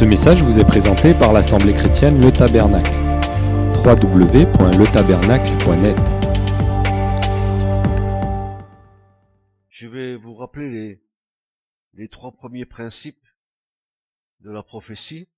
Ce message vous est présenté par l'Assemblée chrétienne Le Tabernacle. www.letabernacle.net Je vais vous rappeler les, les trois premiers principes de la prophétie.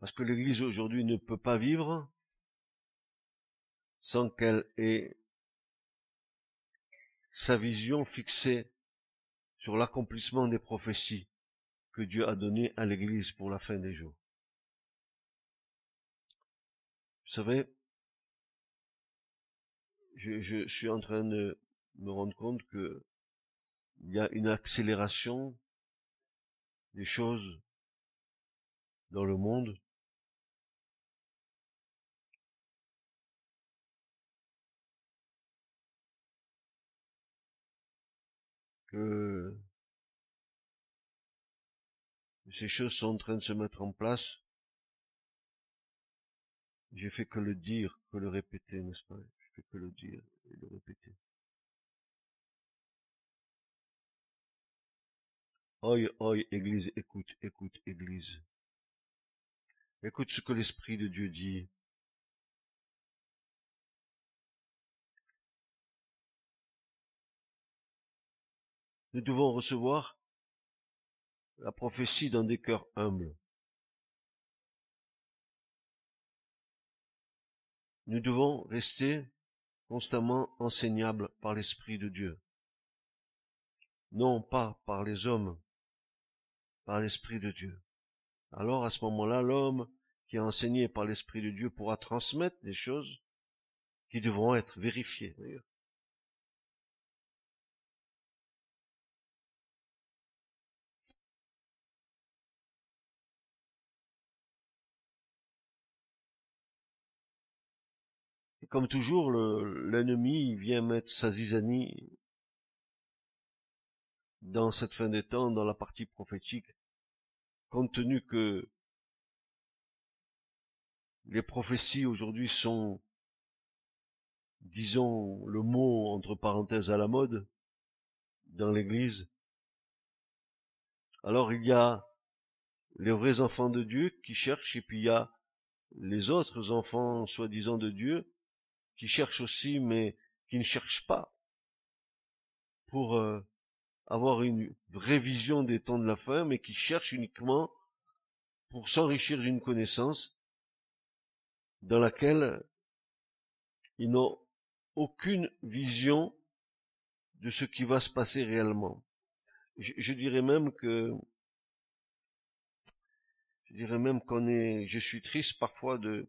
Parce que l'Église aujourd'hui ne peut pas vivre sans qu'elle ait sa vision fixée sur l'accomplissement des prophéties que Dieu a données à l'Église pour la fin des jours. Vous savez, je, suis en train de me rendre compte que il y a une accélération des choses dans le monde ces choses sont en train de se mettre en place. J'ai fait que le dire, que le répéter, n'est-ce pas? J'ai fait que le dire et le répéter. Oi, oi, Église, écoute, écoute, Église. Écoute ce que l'Esprit de Dieu dit. Nous devons recevoir la prophétie dans des cœurs humbles. Nous devons rester constamment enseignables par l'Esprit de Dieu. Non pas par les hommes, par l'Esprit de Dieu. Alors à ce moment-là, l'homme qui est enseigné par l'Esprit de Dieu pourra transmettre des choses qui devront être vérifiées. Comme toujours, l'ennemi vient mettre sa zizanie dans cette fin des temps, dans la partie prophétique, compte tenu que les prophéties aujourd'hui sont, disons, le mot entre parenthèses à la mode dans l'église. Alors il y a les vrais enfants de Dieu qui cherchent et puis il y a les autres enfants soi-disant de Dieu qui cherchent aussi, mais qui ne cherchent pas pour euh, avoir une vraie vision des temps de la fin, mais qui cherchent uniquement pour s'enrichir d'une connaissance dans laquelle ils n'ont aucune vision de ce qui va se passer réellement. Je, je dirais même que je dirais même qu'on est, je suis triste parfois de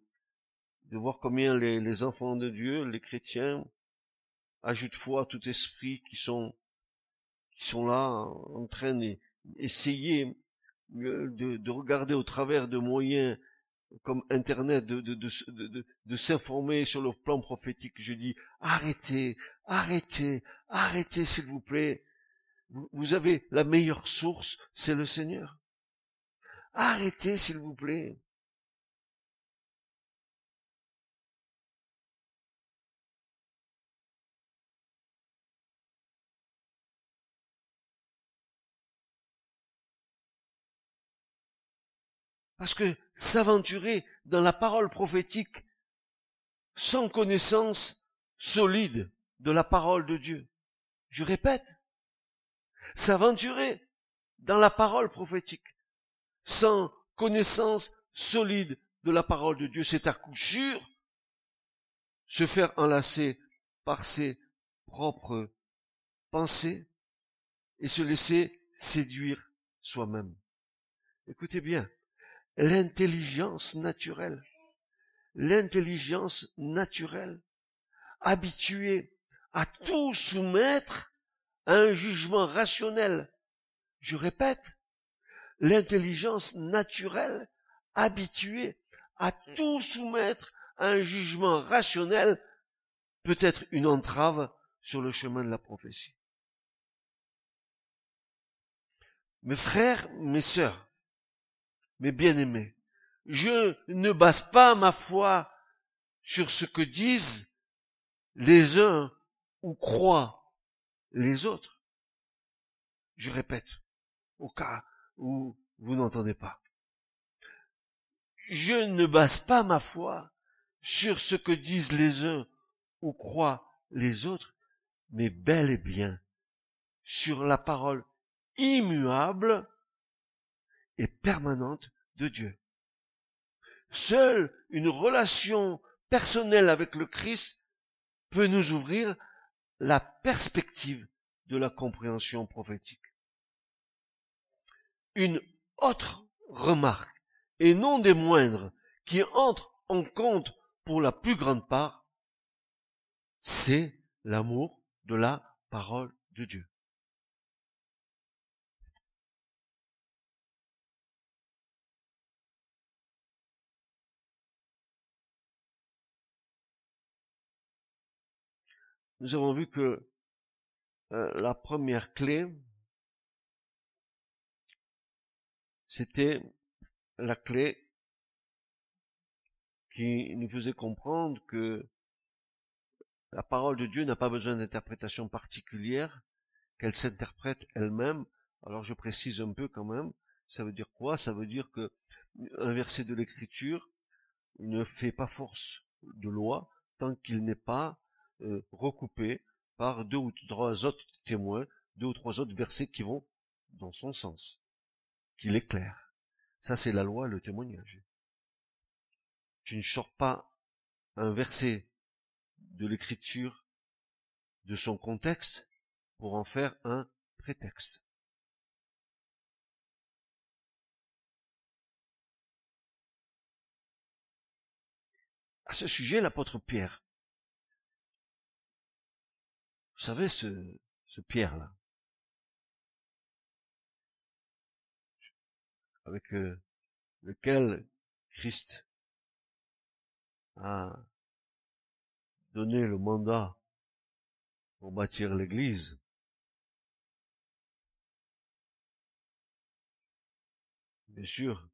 de voir combien les, enfants de Dieu, les chrétiens, ajoutent foi à tout esprit qui sont qui sont là en train d'essayer de, de, regarder au travers de moyens comme Internet, de, de, de, de s'informer sur le plan prophétique. Je dis, arrêtez, arrêtez, arrêtez s'il vous plaît. vous avez la meilleure source, c'est le Seigneur. Arrêtez s'il vous plaît. Parce que s'aventurer dans la parole prophétique sans connaissance solide de la parole de Dieu, je répète, s'aventurer dans la parole prophétique sans connaissance solide de la parole de Dieu, c'est à coup sûr se faire enlacer par ses propres pensées et se laisser séduire soi-même. Écoutez bien, l'intelligence naturelle. L'intelligence naturelle, habituée à tout soumettre à un jugement rationnel. Je répète, l'intelligence naturelle, habituée à tout soumettre à un jugement rationnel, peut être une entrave sur le chemin de la prophétie. Mes frères, mes sœurs, mes bien-aimés, je ne base pas ma foi sur ce que disent les uns ou croient les autres. Je répète, au cas où vous n'entendez pas. Je ne base pas ma foi sur ce que disent les uns ou croient les autres, mais bel et bien sur la parole immuable et permanente de Dieu. Seule une relation personnelle avec le Christ peut nous ouvrir la perspective de la compréhension prophétique. Une autre remarque, et non des moindres, qui entre en compte pour la plus grande part, c'est l'amour de la parole de Dieu. Nous avons vu que euh, la première clé, c'était la clé qui nous faisait comprendre que la parole de Dieu n'a pas besoin d'interprétation particulière, qu'elle s'interprète elle-même. Alors je précise un peu quand même, ça veut dire quoi? Ça veut dire que un verset de l'écriture ne fait pas force de loi tant qu'il n'est pas euh, recoupé par deux ou trois autres témoins, deux ou trois autres versets qui vont dans son sens, qu'il éclaire. Ça c'est la loi, le témoignage. Tu ne sors pas un verset de l'écriture de son contexte pour en faire un prétexte. À ce sujet, l'apôtre Pierre, vous savez, ce, Pierre-là, avec lequel Christ a donné le mandat pour bâtir l'église? Bien sûr,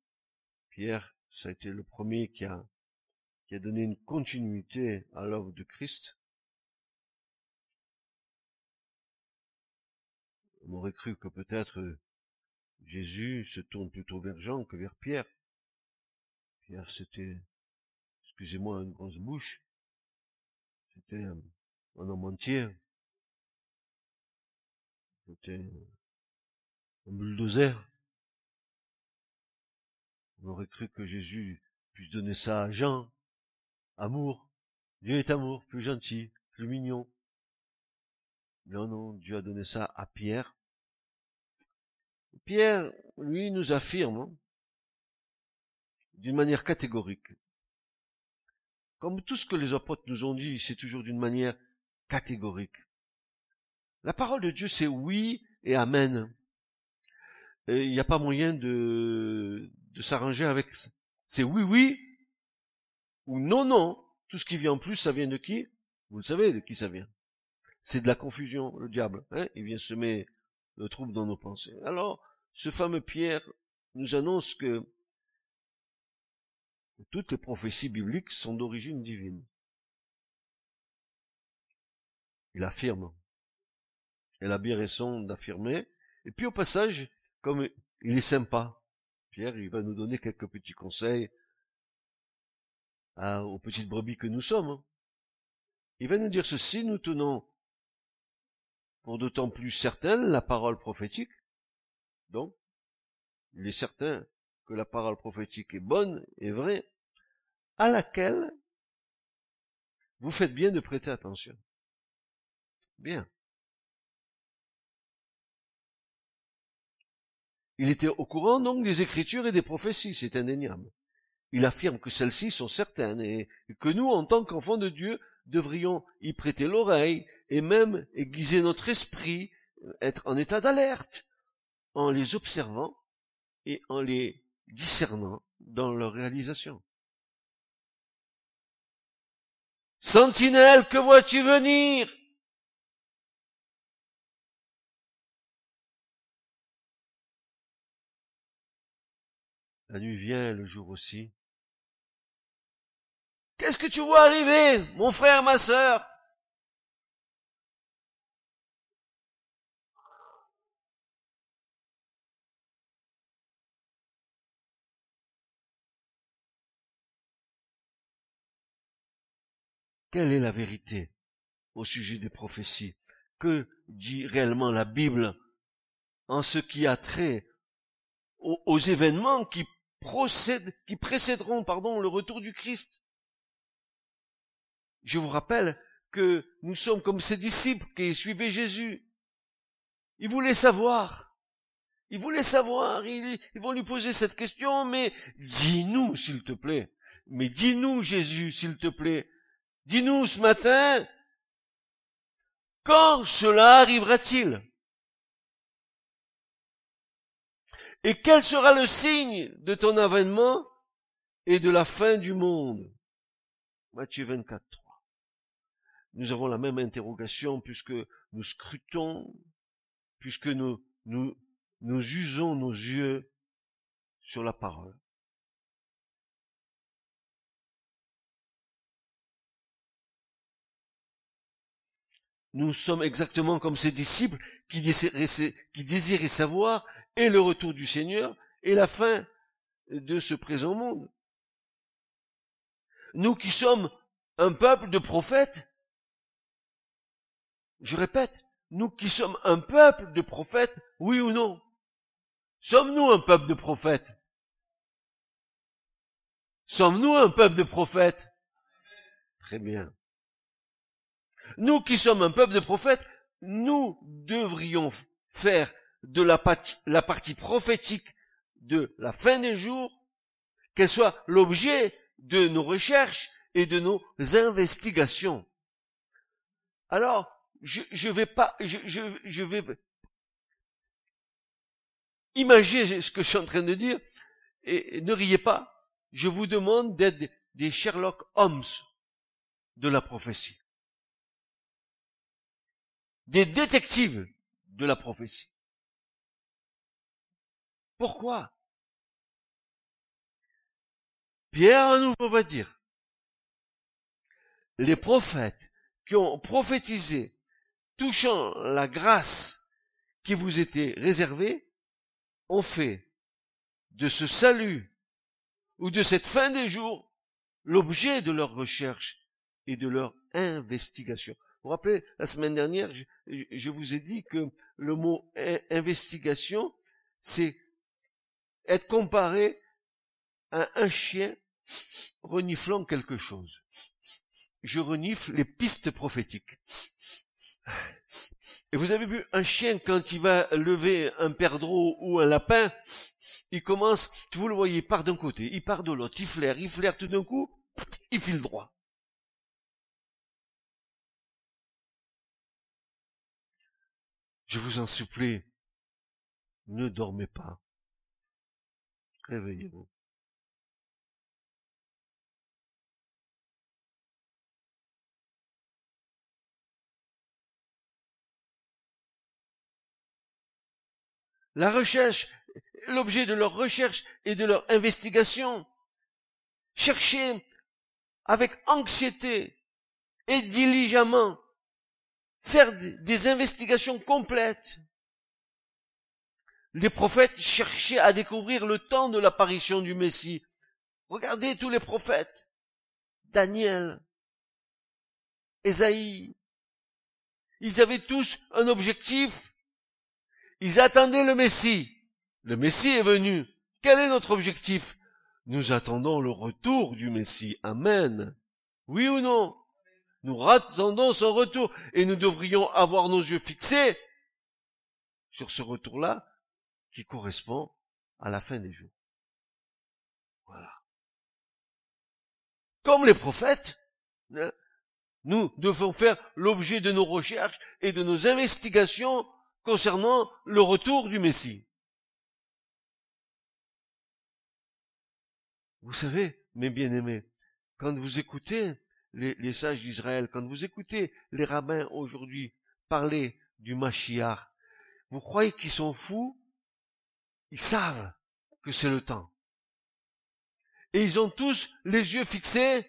Pierre, ça a été le premier qui a donné une continuité à l'œuvre de Christ. On aurait cru que peut-être Jésus se tourne plutôt vers Jean que vers Pierre. Pierre, c'était, excusez-moi, une grosse bouche. C'était un, homme entier. C'était un bulldozer. On aurait cru que Jésus puisse donner ça à Jean. Amour. Dieu est amour, plus gentil, plus mignon. Non, non, Dieu a donné ça à Pierre. Pierre, lui, nous affirme, d'une manière catégorique, comme tout ce que les apôtres nous ont dit, c'est toujours d'une manière catégorique. La parole de Dieu, c'est oui et amen. Il n'y a pas moyen de, de s'arranger avec ça. C'est oui, oui, ou non, non. Tout ce qui vient en plus, ça vient de qui? Vous le savez de qui ça vient. C'est de la confusion, le diable. Hein Il vient semer le trouble dans nos pensées. Alors, ce fameux Pierre nous annonce que toutes les prophéties bibliques sont d'origine divine. Il affirme. Elle a bien raison d'affirmer. Et puis au passage, comme il est sympa, Pierre, il va nous donner quelques petits conseils aux petites brebis que nous sommes. Il va nous dire ceci, nous tenons pour d'autant plus certaine la parole prophétique. Donc, il est certain que la parole prophétique est bonne et vraie, à laquelle vous faites bien de prêter attention. Bien. Il était au courant donc des Écritures et des prophéties, c'est indéniable. Il affirme que celles-ci sont certaines et que nous, en tant qu'enfants de Dieu, devrions y prêter l'oreille et même aiguiser notre esprit, être en état d'alerte, en les observant et en les discernant dans leur réalisation. Sentinelle, que vois-tu venir? La nuit vient, le jour aussi. Qu'est-ce que tu vois arriver, mon frère, ma sœur? Quelle est la vérité au sujet des prophéties? Que dit réellement la Bible en ce qui a trait aux, événements qui précéderont, pardon, le retour du Christ? Je vous rappelle que nous sommes comme ces disciples qui suivaient Jésus. Ils voulaient savoir. Ils voulaient savoir. Ils, ils vont lui poser cette question, mais dis-nous, s'il te plaît. Mais dis-nous, Jésus, s'il te plaît. Dis-nous ce matin, quand cela arrivera-t-il? Et quel sera le signe de ton avènement et de la fin du monde? Matthieu 24, 3. Nous avons la même interrogation puisque nous scrutons, puisque nous, nous, nous usons nos yeux sur la parole. Nous sommes exactement comme ces disciples qui désiraient, savoir et le retour du Seigneur et la fin de ce présent monde. Nous qui sommes un peuple de prophètes, je répète, nous qui sommes un peuple de prophètes, oui ou non? Sommes-nous un peuple de prophètes? Sommes-nous un peuple de prophètes? Très bien. Nous qui sommes un peuple de prophètes, nous devrions faire de la partie, prophétique de la fin des jours, qu'elle soit l'objet de nos recherches et de nos investigations. Alors, je, je vais pas, je, je, vais imaginer ce que je suis en train de dire et ne riez pas. Je vous demande d'être des Sherlock Holmes de la prophétie des détectives de la prophétie. Pourquoi? Pierre à nouveau va dire, les prophètes qui ont prophétisé touchant la grâce qui vous était réservée ont fait de ce salut ou de cette fin des jours l'objet de leur recherche et de leur investigation. Vous rappelez, la semaine dernière, je, vous ai dit que le mot investigation, c'est être comparé à un chien reniflant quelque chose. Je renifle les pistes prophétiques. Et vous avez vu un chien quand il va lever un perdreau ou un lapin, il commence, vous le voyez, il part d'un côté, il part de l'autre, il flaire, il flaire tout d'un coup, il file droit. Je vous en supplie, ne dormez pas. Réveillez-vous. La recherche, l'objet de leur recherche et de leur investigation. Cherchez avec anxiété et diligemment faire des investigations complètes. Les prophètes cherchaient à découvrir le temps de l'apparition du Messie. Regardez tous les prophètes. Daniel, Esaïe. Ils avaient tous un objectif. Ils attendaient le Messie. Le Messie est venu. Quel est notre objectif? Nous attendons le retour du Messie. Amen. Oui ou non? Nous attendons son retour et nous devrions avoir nos yeux fixés sur ce retour-là qui correspond à la fin des jours. Voilà. Comme les prophètes, hein, nous devons faire l'objet de nos recherches et de nos investigations concernant le retour du Messie. Vous savez, mes bien-aimés, quand vous écoutez les, sages d'Israël, quand vous écoutez les rabbins aujourd'hui parler du Mashiach, vous croyez qu'ils sont fous? Ils savent que c'est le temps. Et ils ont tous les yeux fixés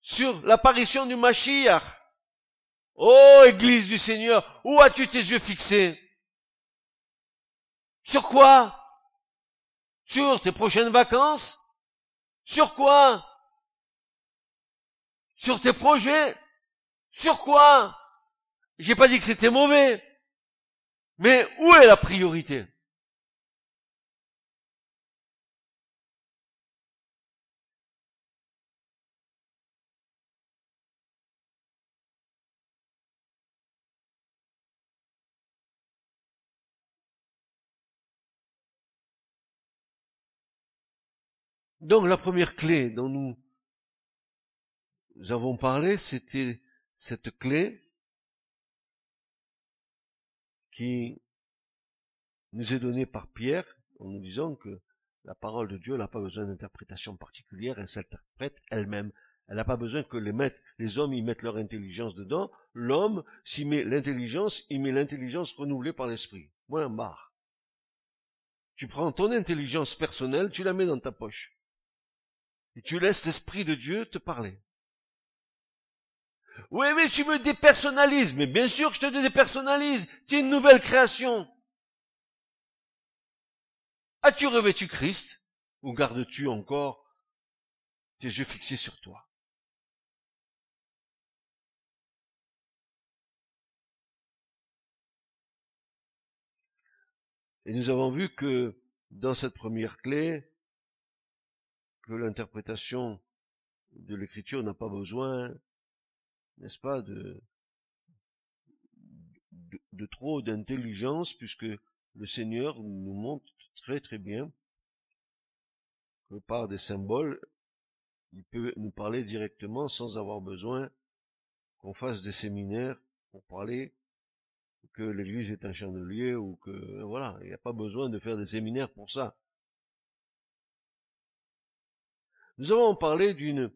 sur l'apparition du Mashiach. Oh, Église du Seigneur, où as-tu tes yeux fixés? Sur quoi? Sur tes prochaines vacances? Sur quoi? Sur tes projets. Sur quoi? J'ai pas dit que c'était mauvais. Mais où est la priorité? Donc la première clé dont nous avons parlé, c'était cette clé qui nous est donnée par Pierre en nous disant que la parole de Dieu n'a pas besoin d'interprétation particulière, elle s'interprète elle-même. Elle n'a pas besoin que les, les hommes y mettent leur intelligence dedans. L'homme, s'y met l'intelligence, il met l'intelligence renouvelée par l'esprit. Moins barre. Tu prends ton intelligence personnelle, tu la mets dans ta poche. Et tu laisses l'Esprit de Dieu te parler. Oui, mais tu me dépersonnalises. Mais bien sûr que je te dépersonnalise. Es une nouvelle création. As-tu revêtu Christ? Ou gardes-tu encore tes yeux fixés sur toi? Et nous avons vu que dans cette première clé, que l'interprétation de l'écriture n'a pas besoin, n'est-ce pas, de, de, trop d'intelligence, puisque le Seigneur nous montre très très bien que par des symboles, il peut nous parler directement sans avoir besoin qu'on fasse des séminaires pour parler que l'église est un chandelier ou que voilà, il n'y a pas besoin de faire des séminaires pour ça. Nous avons parlé d'une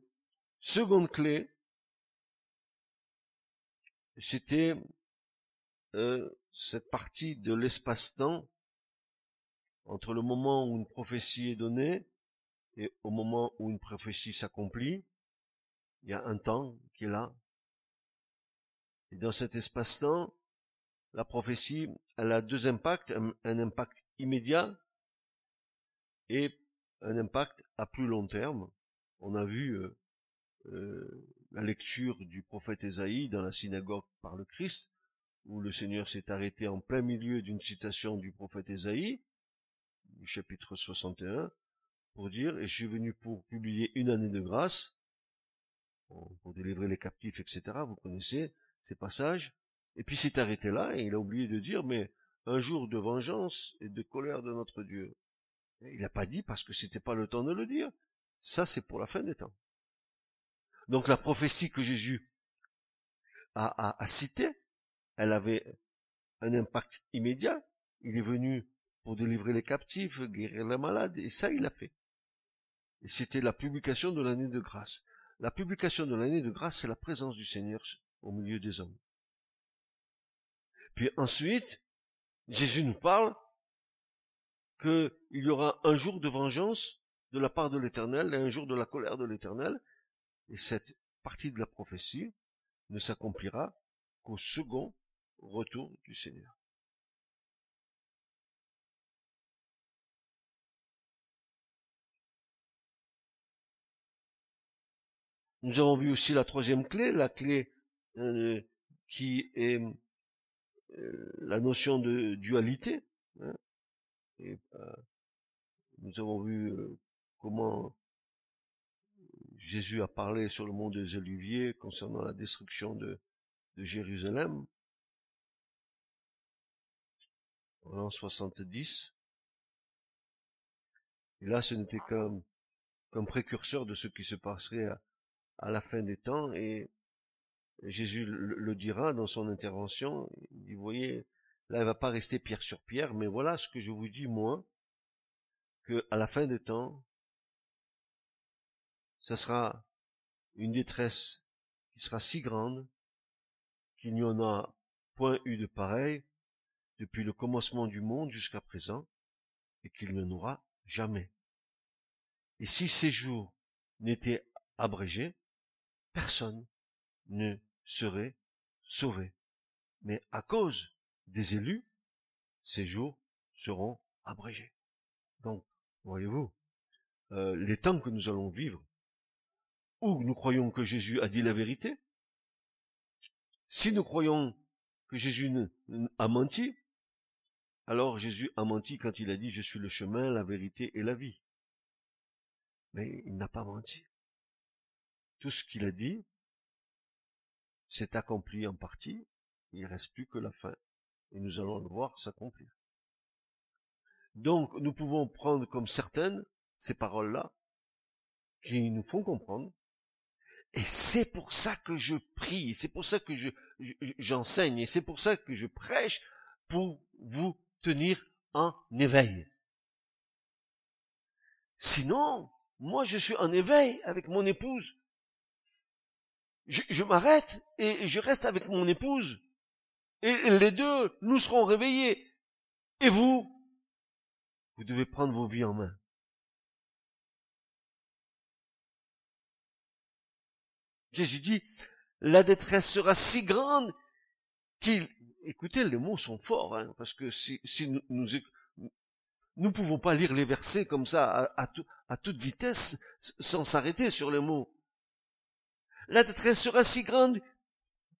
seconde clé. C'était euh, cette partie de l'espace-temps entre le moment où une prophétie est donnée et au moment où une prophétie s'accomplit. Il y a un temps qui est là. Et dans cet espace-temps, la prophétie, elle a deux impacts, un impact immédiat et un impact à plus long terme. On a vu euh, euh, la lecture du prophète Ésaïe dans la synagogue par le Christ, où le Seigneur s'est arrêté en plein milieu d'une citation du prophète Ésaïe, chapitre 61, pour dire, et je suis venu pour publier une année de grâce, pour délivrer les captifs, etc. Vous connaissez ces passages. Et puis s'est arrêté là, et il a oublié de dire, mais un jour de vengeance et de colère de notre Dieu. Il n'a pas dit parce que c'était pas le temps de le dire. Ça, c'est pour la fin des temps. Donc la prophétie que Jésus a, citée, elle avait un impact immédiat. Il est venu pour délivrer les captifs, guérir les malades, et ça, il a fait. Et c'était la publication de l'année de grâce. La publication de l'année de grâce, c'est la présence du Seigneur au milieu des hommes. Puis ensuite, Jésus nous parle qu'il y aura un jour de vengeance de la part de l'Éternel et un jour de la colère de l'Éternel. Et cette partie de la prophétie ne s'accomplira qu'au second retour du Seigneur. Nous avons vu aussi la troisième clé, la clé euh, qui est euh, la notion de dualité. Hein. Euh, nous avons vu comment Jésus a parlé sur le mont des Oliviers concernant la destruction de, Jérusalem en l'an 70. Et là, ce n'était qu'un précurseur de ce qui se passerait à, la fin des temps. Et Jésus le, dira dans son intervention. Il dit, vous voyez, là, il va pas rester pierre sur pierre, mais voilà ce que je vous dis, moi, que à la fin des temps, ce sera une détresse qui sera si grande qu'il n'y en a point eu de pareil depuis le commencement du monde jusqu'à présent, et qu'il n'y en aura jamais. Et si ces jours n'étaient abrégés, personne ne serait sauvé. Mais à cause des élus, ces jours seront abrégés. Donc, voyez-vous, euh, les temps que nous allons vivre, où nous croyons que Jésus a dit la vérité, si nous croyons que Jésus a menti, alors Jésus a menti quand il a dit je suis le chemin, la vérité et la vie. Mais il n'a pas menti. Tout ce qu'il a dit s'est accompli en partie, il ne reste plus que la fin. Et nous allons le voir s'accomplir. Donc nous pouvons prendre comme certaines ces paroles-là qui nous font comprendre. Et c'est pour ça que je prie, c'est pour ça que je, j'enseigne, et c'est pour ça que je prêche pour vous tenir en éveil. Sinon, moi je suis en éveil avec mon épouse. Je, je m'arrête et je reste avec mon épouse. Et les deux, nous serons réveillés. Et vous, vous devez prendre vos vies en main. Jésus dit, la détresse sera si grande qu'il, écoutez, les mots sont forts, hein, parce que si, si nous, nous, nous pouvons pas lire les versets comme ça à, toute vitesse sans s'arrêter sur les mots. La détresse sera si grande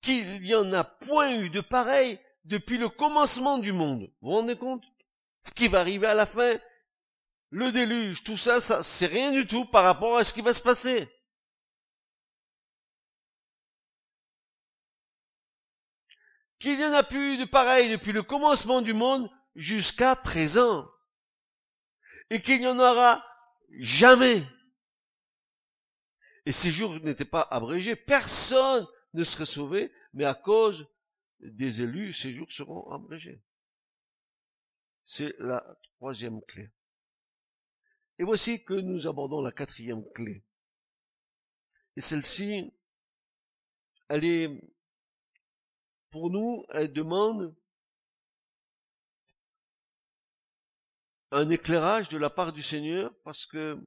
qu'il n'y en a point eu de pareil depuis le commencement du monde. Vous vous rendez compte? Ce qui va arriver à la fin, le déluge, tout ça, ça c'est rien du tout par rapport à ce qui va se passer. Qu'il n'y en a plus eu de pareil depuis le commencement du monde jusqu'à présent. Et qu'il n'y en aura jamais. Et ces jours n'étaient pas abrégés. Personne ne serait sauvé, mais à cause des élus, ces jours seront abrégés. C'est la troisième clé. Et voici que nous abordons la quatrième clé. Et celle-ci, elle est, pour nous, elle demande un éclairage de la part du Seigneur parce que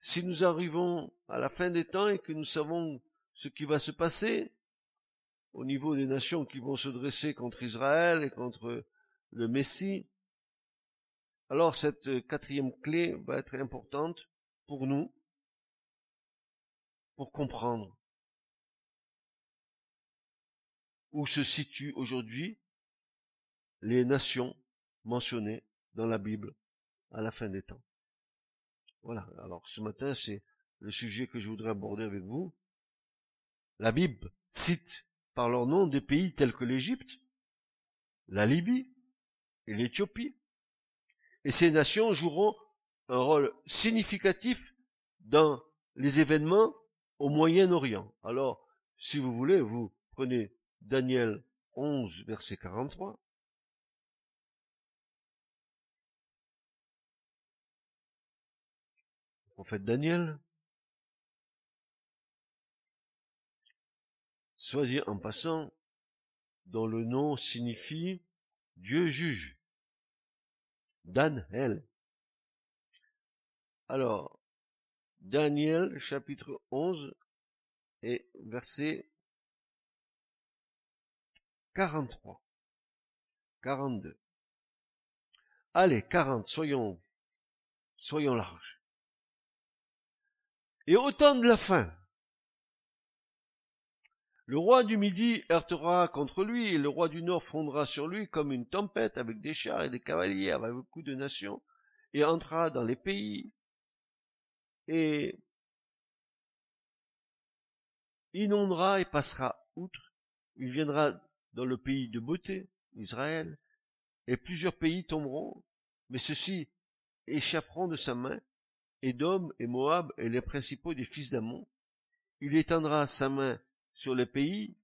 si nous arrivons à la fin des temps et que nous savons ce qui va se passer au niveau des nations qui vont se dresser contre Israël et contre le Messie, alors cette quatrième clé va être importante pour nous, pour comprendre où se situent aujourd'hui les nations mentionnées dans la Bible à la fin des temps. Voilà, alors ce matin c'est le sujet que je voudrais aborder avec vous. La Bible cite par leur nom des pays tels que l'Égypte, la Libye et l'Éthiopie. Et ces nations joueront un rôle significatif dans les événements au Moyen-Orient. Alors, si vous voulez, vous prenez Daniel 11, verset 43. Le prophète Daniel, soit dit en passant, dont le nom signifie Dieu juge. Dan El. Alors, Daniel chapitre 11 et verset 43. 42. Allez, 40, soyons, soyons larges. Et au temps de la fin, le roi du Midi heurtera contre lui, et le roi du Nord fondra sur lui comme une tempête avec des chars et des cavaliers, avec beaucoup de nations, et entrera dans les pays, et inondera et passera outre. Il viendra dans le pays de beauté, Israël, et plusieurs pays tomberont, mais ceux-ci échapperont de sa main, Édom et Moab et les principaux des fils d'Amon. Il étendra sa main sur le pays,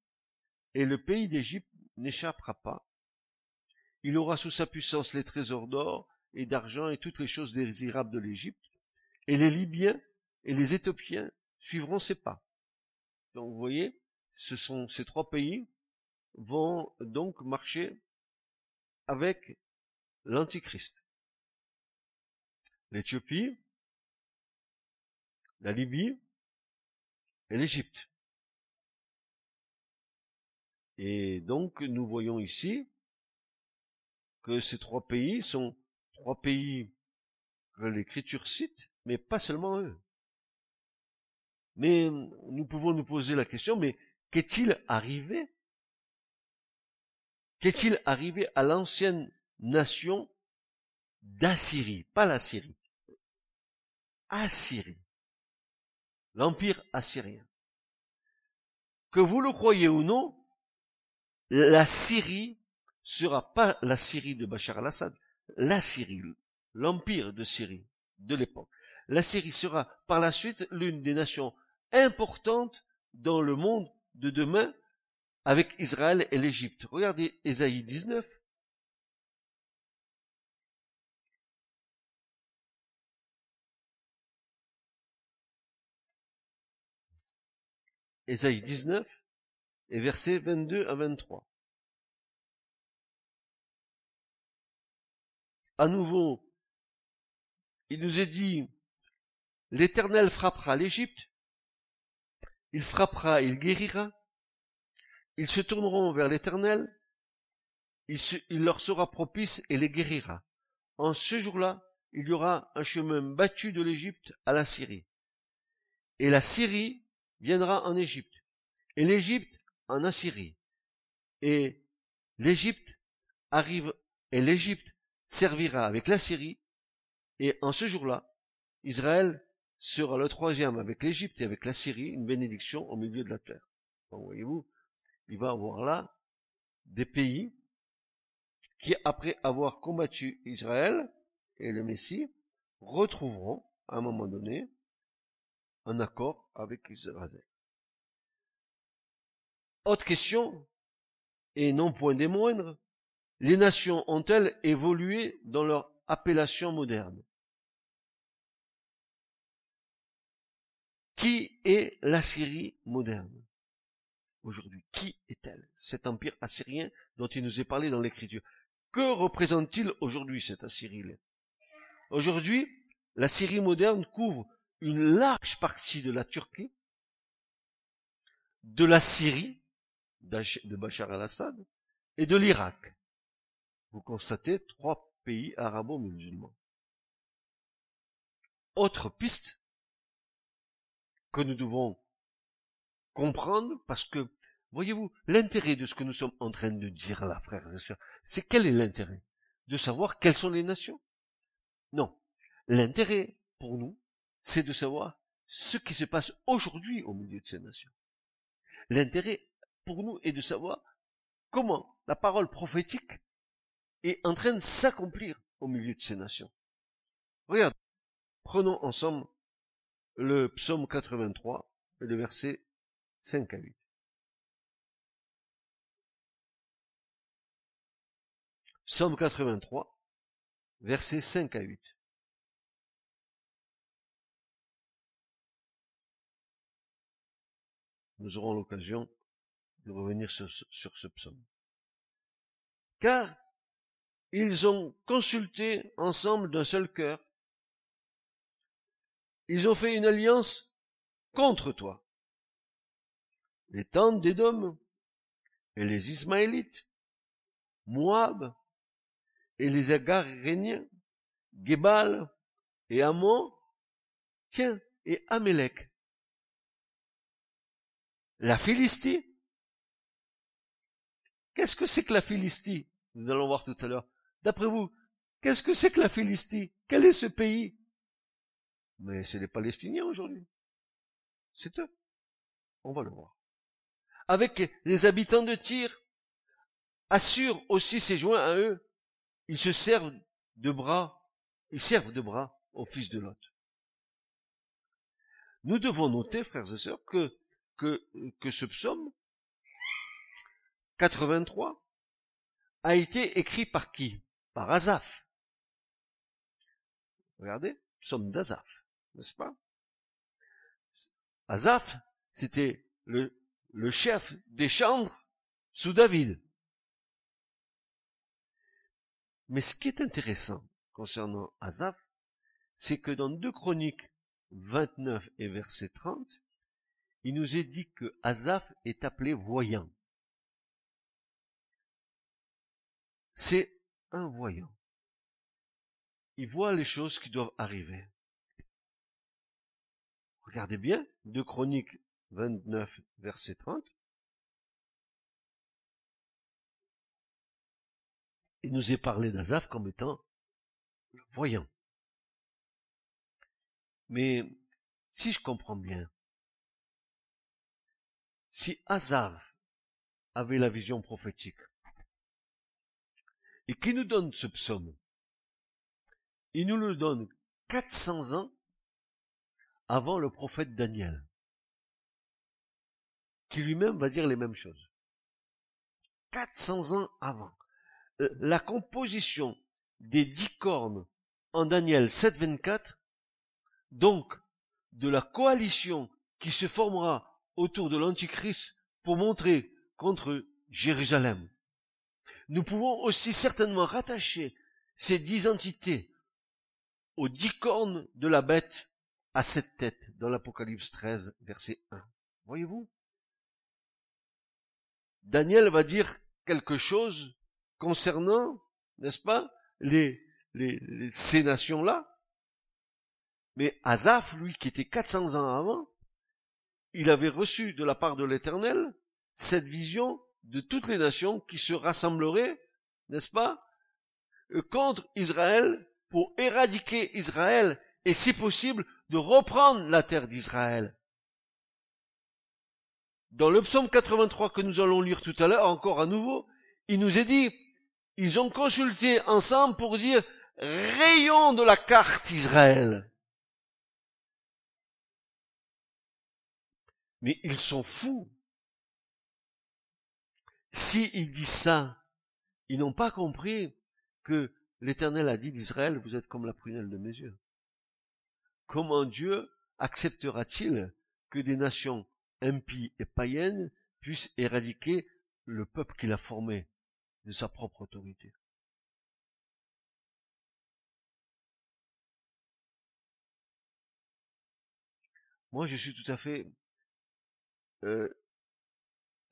et le pays d'Égypte n'échappera pas. Il aura sous sa puissance les trésors d'or et d'argent et toutes les choses désirables de l'Égypte, et les Libyens et les Éthiopiens suivront ses pas. Donc vous voyez, ce sont ces trois pays vont donc marcher avec l'Antichrist. L'Éthiopie, la Libye et l'Égypte. Et donc nous voyons ici que ces trois pays sont trois pays que l'Écriture cite, mais pas seulement eux. Mais nous pouvons nous poser la question, mais qu'est-il arrivé Qu'est-il arrivé à l'ancienne nation d'Assyrie Pas la Syrie. Assyrie. L'empire assyrien. Que vous le croyez ou non, la Syrie sera pas la Syrie de Bachar al-Assad, la Syrie, l'empire de Syrie de l'époque. La Syrie sera par la suite l'une des nations importantes dans le monde de demain avec Israël et l'Égypte. Regardez Ésaïe 19. Ésaïe 19 et versets 22 à 23. À nouveau, il nous est dit, l'Éternel frappera l'Égypte, il frappera, il guérira, ils se tourneront vers l'Éternel, il, leur sera propice et les guérira. En ce jour-là, il y aura un chemin battu de l'Égypte à la Syrie. Et la Syrie viendra en Égypte, et l'Égypte en Assyrie. Et l'Égypte arrive, et l'Égypte servira avec la Syrie, et en ce jour-là, Israël sera le troisième avec l'Égypte et avec la Syrie, une bénédiction au milieu de la terre. Voyez-vous, il va avoir là des pays qui, après avoir combattu Israël et le Messie, retrouveront, à un moment donné, un accord avec Israël. Autre question, et non point des moindres, les nations ont-elles évolué dans leur appellation moderne? Qui est la Syrie moderne? Aujourd'hui Qui est-elle? Cet empire assyrien dont il nous est parlé dans l'écriture. Que représente-t-il aujourd'hui cette Assyrie Aujourd'hui, la Syrie moderne couvre une large partie de la Turquie, de la Syrie, de Bachar al-Assad, et de l'Irak. Vous constatez trois pays arabo-musulmans. Autre piste que nous devons comprendre parce que, voyez-vous, l'intérêt de ce que nous sommes en train de dire là, frères et sœurs, c'est quel est l'intérêt De savoir quelles sont les nations? Non. L'intérêt, pour nous, c'est de savoir ce qui se passe aujourd'hui au milieu de ces nations. L'intérêt, pour nous, est de savoir comment la parole prophétique est en train de s'accomplir au milieu de ces nations. Regarde, prenons ensemble le psaume 83 et le verset 5 à 8. Psaume 83, versets 5 à 8. Nous aurons l'occasion de revenir sur, sur ce psaume. Car ils ont consulté ensemble d'un seul cœur. Ils ont fait une alliance contre toi les tentes d'Édom et les Ismaélites, Moab et les Agaréniens, Gebal et Ammon, tiens, et Amélec. La Philistie. Qu'est-ce que c'est que la Philistie? Nous allons voir tout à l'heure. D'après vous, qu'est-ce que c'est que la Philistie? Quel est ce pays? Mais c'est les Palestiniens aujourd'hui. C'est eux. On va le voir avec les habitants de Tyr, assure aussi ses joints à eux. Ils se servent de bras, ils servent de bras au fils de Lot. Nous devons noter, frères et sœurs, que, que, que ce psaume 83 a été écrit par qui? Par Azaph. Regardez, psaume d'Azaph, n'est-ce pas? Azaph, c'était le le chef des chantres sous David. Mais ce qui est intéressant concernant Azaph, c'est que dans 2 Chroniques 29 et verset 30, il nous est dit que Azaph est appelé voyant. C'est un voyant. Il voit les choses qui doivent arriver. Regardez bien, de Chroniques 29, verset 30. Il nous est parlé d'Azaph comme étant voyant. Mais si je comprends bien, si Azav avait la vision prophétique, et qui nous donne ce psaume, il nous le donne 400 ans avant le prophète Daniel, qui lui-même va dire les mêmes choses. 400 ans avant. Euh, la composition des dix cornes en Daniel 7.24, donc de la coalition qui se formera autour de l'Antichrist pour montrer contre Jérusalem. Nous pouvons aussi certainement rattacher ces dix entités aux dix cornes de la bête à cette tête dans l'Apocalypse 13, verset 1. Voyez-vous? Daniel va dire quelque chose concernant, n'est-ce pas, les, ces nations-là. Mais Azaph, lui, qui était 400 ans avant, il avait reçu de la part de l'Éternel cette vision de toutes les nations qui se rassembleraient, n'est-ce pas, euh, contre Israël pour éradiquer Israël et si possible de reprendre la terre d'Israël. Dans le psaume 83 que nous allons lire tout à l'heure, encore à nouveau, il nous est dit, ils ont consulté ensemble pour dire rayon de la carte Israël. Mais ils sont fous. Si ils disent ça, ils n'ont pas compris que l'Éternel a dit d'Israël, vous êtes comme la prunelle de mes yeux. Comment Dieu acceptera-t-il que des nations impies et païennes puissent éradiquer le peuple qu'il a formé de sa propre autorité. Moi, je suis tout à fait euh,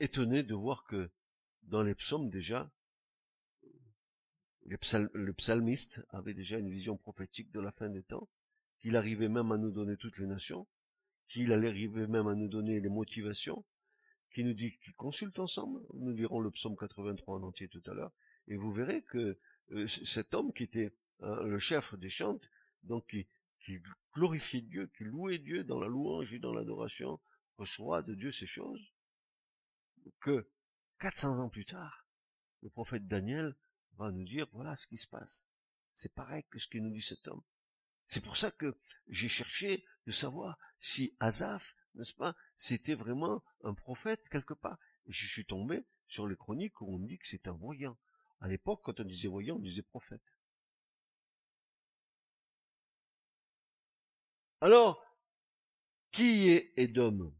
étonné de voir que dans les psaumes déjà, le psalmiste avait déjà une vision prophétique de la fin des temps, qu'il arrivait même à nous donner toutes les nations, qu'il allait arriver même à nous donner les motivations, qui nous dit qu'il consulte ensemble. Nous lirons le psaume 83 en entier tout à l'heure, et vous verrez que euh, cet homme qui était hein, le chef des chantes, donc qui, qui glorifiait Dieu, qui louait Dieu dans la louange et dans l'adoration, reçoit de Dieu ces choses, que 400 ans plus tard, le prophète Daniel va nous dire, voilà ce qui se passe. C'est pareil que ce que nous dit cet homme. C'est pour ça que j'ai cherché de savoir si Azaph, n'est-ce pas, c'était vraiment un prophète quelque part. Je suis tombé sur les chroniques où on dit que c'est un voyant. À l'époque, quand on disait voyant, on disait prophète. Alors, qui est Édom?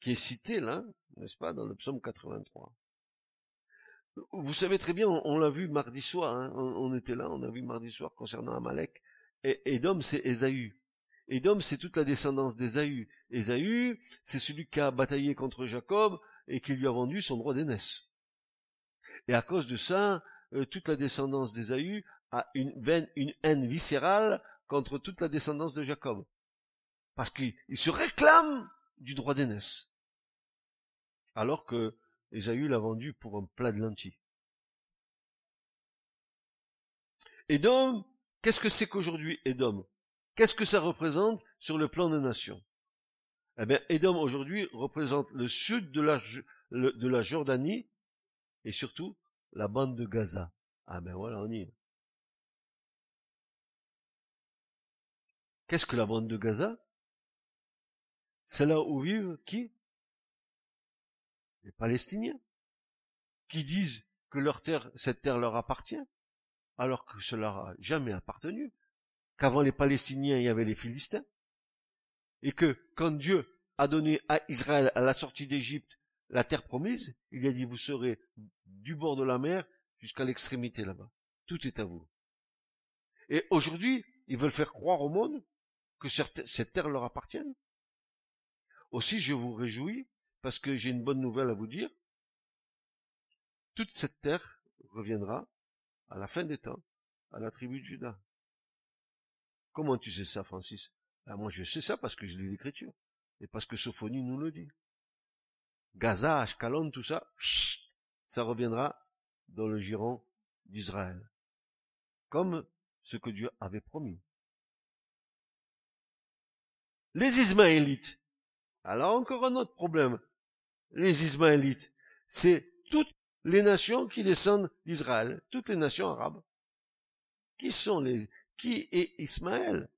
Qui est cité là, n'est-ce pas, dans le psaume 83. Vous savez très bien, on, l'a vu mardi soir, hein, on, était là, on a vu mardi soir concernant Amalek. Et Édom, c'est Ésaü. Édom, c'est toute la descendance d'Ésaü. Ésaü, c'est celui qui a bataillé contre Jacob et qui lui a vendu son droit d'aînesse. Et à cause de ça, euh, toute la descendance d'Ésaü a une, une haine viscérale contre toute la descendance de Jacob. Parce qu'il se réclame du droit d'aînesse. Alors que Ésaü l'a vendu pour un plat de lentilles. Édom, qu'est-ce que c'est qu'aujourd'hui Édom? Qu'est-ce que ça représente sur le plan des nations? Eh bien, Édom aujourd'hui représente le sud de la, Jordanie et surtout la bande de Gaza. Ah ben voilà, on y est. Qu'est-ce que la bande de Gaza? C'est là où vivent qui? Les Palestiniens, qui disent que cette terre leur appartient, alors que cela n'a jamais appartenu, qu'avant les Palestiniens il y avait les Philistins, et que quand Dieu a donné à Israël à la sortie d'Égypte la terre promise, il a dit vous serez du bord de la mer jusqu'à l'extrémité là-bas. Tout est à vous. Et aujourd'hui, ils veulent faire croire au monde que cette terre leur appartient. Aussi, je vous réjouis, parce que j'ai une bonne nouvelle à vous dire. Toute cette terre reviendra, à la fin des temps, à la tribu de Judas. Comment tu sais ça, Francis? Ben, Moi, je sais ça parce que je lis l'écriture. Et parce que Sophonie nous le dit. Gaza, Ashkelon, tout ça, ça reviendra dans le giron d'Israël. Comme ce que Dieu avait promis. Les Ismaélites. Alors encore un autre problème. Les Ismaélites, c'est toutes les nations qui descendent d'Israël, toutes les nations arabes. Qui sont les, qui est Ismaël?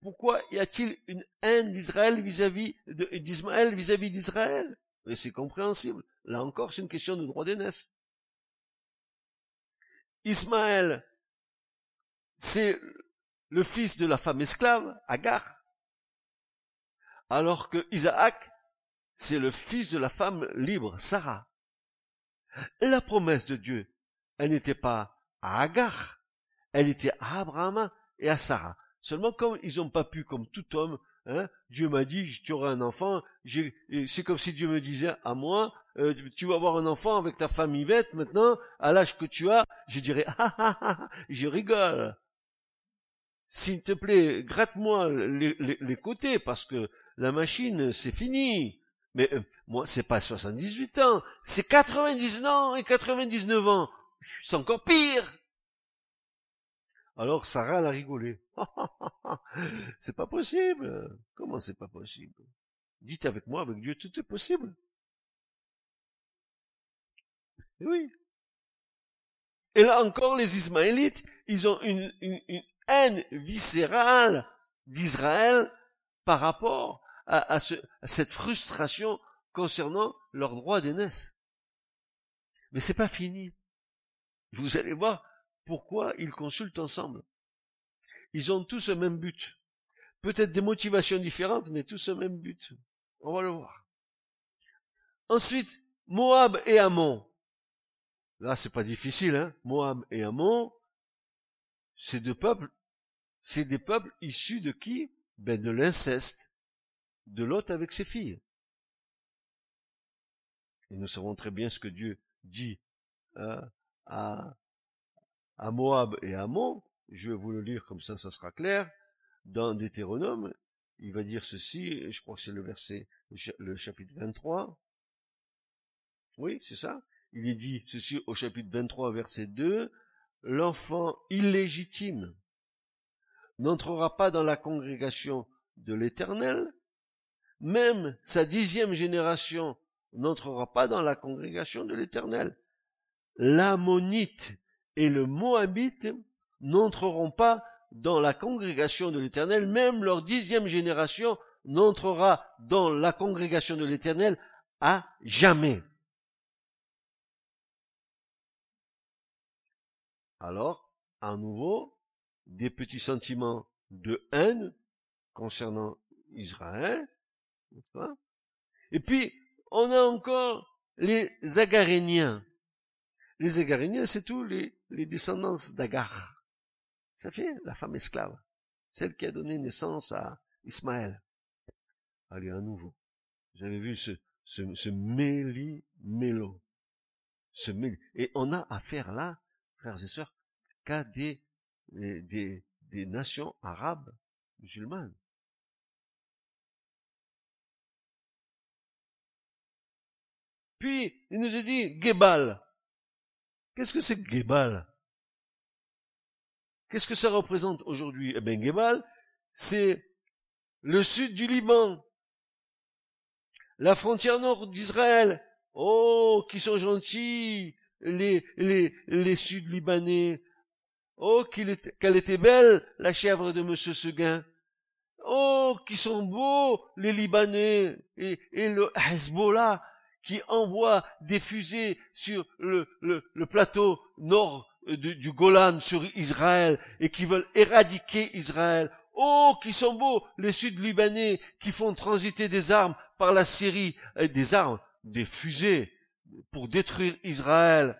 Pourquoi y a-t-il une haine d'Israël vis-à-vis d'Ismaël vis-à-vis d'Israël? Et c'est compréhensible. Là encore, c'est une question de droit d'aînesse. Ismaël, c'est le fils de la femme esclave, Agar, alors que Isaac, c'est le fils de la femme libre, Sarah. La promesse de Dieu, elle n'était pas à Agar, elle était à Abraham et à Sarah. Seulement comme ils n'ont pas pu, comme tout homme, hein, Dieu m'a dit, tu auras un enfant, c'est comme si Dieu me disait à moi, euh, tu vas avoir un enfant avec ta femme Yvette maintenant, à l'âge que tu as, je dirais, ah, ah, ah, je rigole. S'il te plaît, gratte-moi les, les, côtés, parce que la machine, c'est fini. Mais euh, moi, c'est pas 78 ans, c'est 90 ans et 99 ans. C'est encore pire. Alors Sarah, elle a rigolé. c'est pas possible. Comment c'est pas possible? Dites avec moi, avec Dieu, tout est possible. Oui. Et là encore, les Ismaélites, ils ont une, une, haine viscérale d'Israël par rapport à, cette frustration concernant leur droit d'aînesse. Mais c'est pas fini. Vous allez voir pourquoi ils consultent ensemble. Ils ont tous le même but. Peut-être des motivations différentes, mais tous le même but. On va le voir. Ensuite, Moab et Ammon. Là, c'est pas difficile, hein. Moab et Ammon, c'est deux peuples, c'est des peuples issus de qui? Ben, de l'inceste de Lot avec ses filles. Et nous savons très bien ce que Dieu dit hein, à, à Moab et à Ammon. Je vais vous le lire comme ça, ça sera clair. Dans Deutéronome, il va dire ceci, je crois que c'est le verset, le chapitre 23. Oui, c'est ça. Il est dit ceci au chapitre 23, verset 2. L'enfant illégitime n'entrera pas dans la congrégation de l'Éternel, même sa dixième génération n'entrera pas dans la congrégation de l'Éternel. L'Ammonite et le Moabite n'entreront pas dans la congrégation de l'Éternel, même leur dixième génération n'entrera dans la congrégation de l'Éternel à jamais. Alors, à nouveau, des petits sentiments de haine concernant Israël, n'est-ce pas? Et puis, on a encore les Agaréniens. Les Agaréniens, c'est tous les, descendants d'Agar. Ça fait la femme esclave, celle qui a donné naissance à Ismaël. Allez, à nouveau. J'avais vu ce, ce, ce méli-mélo. Ce Et on a affaire là frères et sœurs, qu'à des, des, des nations arabes musulmanes. Puis, il nous a dit Gebal. Qu'est-ce que c'est Gebal Qu'est-ce que ça représente aujourd'hui? Eh bien, Gebal, c'est le sud du Liban, la frontière nord d'Israël. Oh, qui sont gentils, les, les, les Sud-Libanais. Oh, qu'elle était, belle, la chèvre de Monsieur Seguin. Oh, qui sont beaux, les Libanais et, et le Hezbollah qui envoie des fusées sur le, le, le plateau nord du, du Golan sur Israël et qui veulent éradiquer Israël. Oh, qui sont beaux les Sud-Libanais qui font transiter des armes par la Syrie, des armes, des fusées, pour détruire Israël.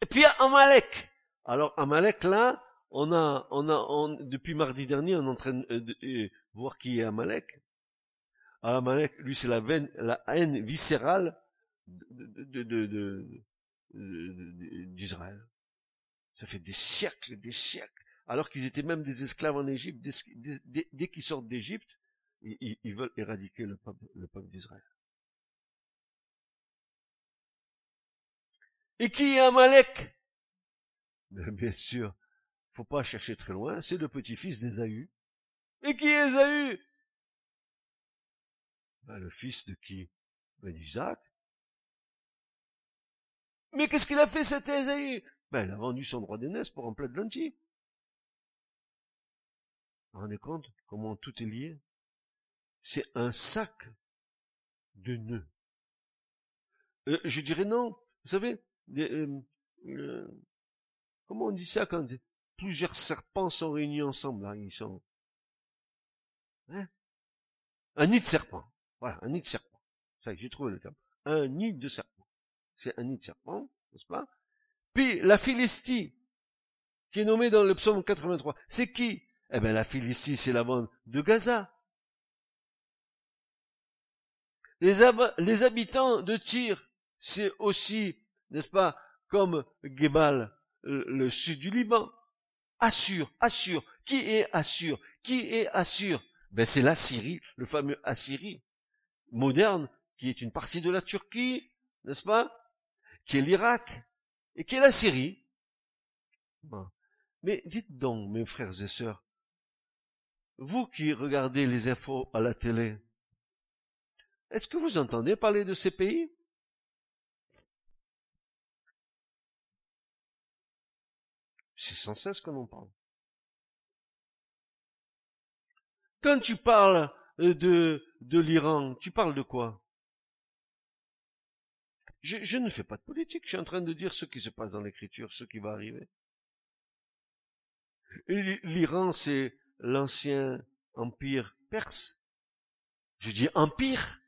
Et puis il y a Amalek. Alors Amalek là, on a, on a, on, depuis mardi dernier, on est en train de, voir qui est Amalek. Amalek, lui, c'est la, veine, la haine viscérale de, de, d'Israël. Ça fait des siècles, des siècles. Alors qu'ils étaient même des esclaves en Égypte, dès, qu'ils sortent d'Égypte, ils, ils, veulent éradiquer le peuple, le peuple d'Israël. Et qui est Amalek? Bien sûr, faut pas chercher très loin, c'est le petit-fils d'Ésaü. Et qui est Ésaü ben, Le fils de qui? Ben, d'Isaac. Mais qu'est-ce qu'il a fait cet Ésaü Ben, il a vendu son droit d'aînesse pour un plat de lentilles. Vous vous rendez compte comment tout est lié? C'est un sac de nœuds. Euh, je dirais non. Vous savez, euh, euh, comment on dit ça quand plusieurs serpents sont réunis ensemble là, Ils sont hein? Un nid de serpent. Voilà, un nid de serpent. C'est ça que j'ai trouvé le terme. Un nid de serpent. C'est un nid de serpent, n'est-ce pas? Puis la Philistie, qui est nommée dans le psaume 83, c'est qui? Eh bien, la Philistie, c'est la bande de Gaza. Les, les habitants de Tyr, c'est aussi, n'est-ce pas, comme Gebal, le, sud du Liban. Assur, Assur. Qui est Assur Qui est Assur Ben c'est la Syrie, le fameux Assyrie moderne, qui est une partie de la Turquie, n'est-ce pas? Qui est l'Irak et qui est la Syrie. Mais dites donc, mes frères et sœurs, vous qui regardez les infos à la télé, est-ce que vous entendez parler de ces pays? C'est sans cesse qu'on en parle. Quand tu parles euh, de, de l'Iran, tu parles de quoi? Je, ne fais pas de politique, je suis en train de dire ce qui se passe dans l'écriture, ce qui va arriver. L'Iran, c'est l'ancien empire perse. Je dis empire,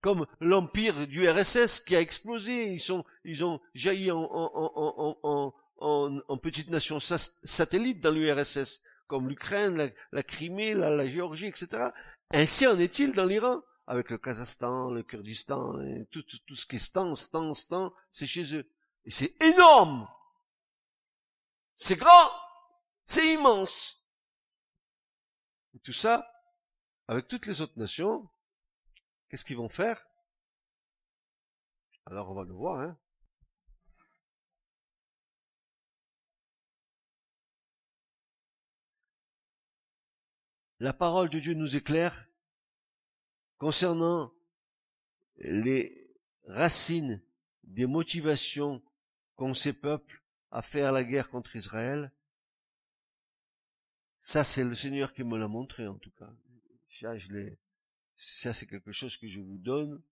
comme l'empire du RSS qui a explosé. Ils sont, ils ont jailli en, en, en petite nation satellite dans l'URSS, comme l'Ukraine, la, la, Crimée, la, la, Géorgie, etc. Ainsi en est-il dans l'Iran, avec le Kazakhstan, le Kurdistan, tout, tout, ce qui est stan, stan, stan, c'est chez eux. Et c'est énorme! C'est grand! C'est immense! Et tout ça, avec toutes les autres nations, qu'est-ce qu'ils vont faire? Alors on va le voir, hein La parole de Dieu nous éclaire concernant les racines des motivations qu'ont ces peuples à faire la guerre contre Israël ça, c'est le Seigneur qui me l'a montré, en tout cas. Ça, je l'ai, ça, c'est quelque chose que je vous donne,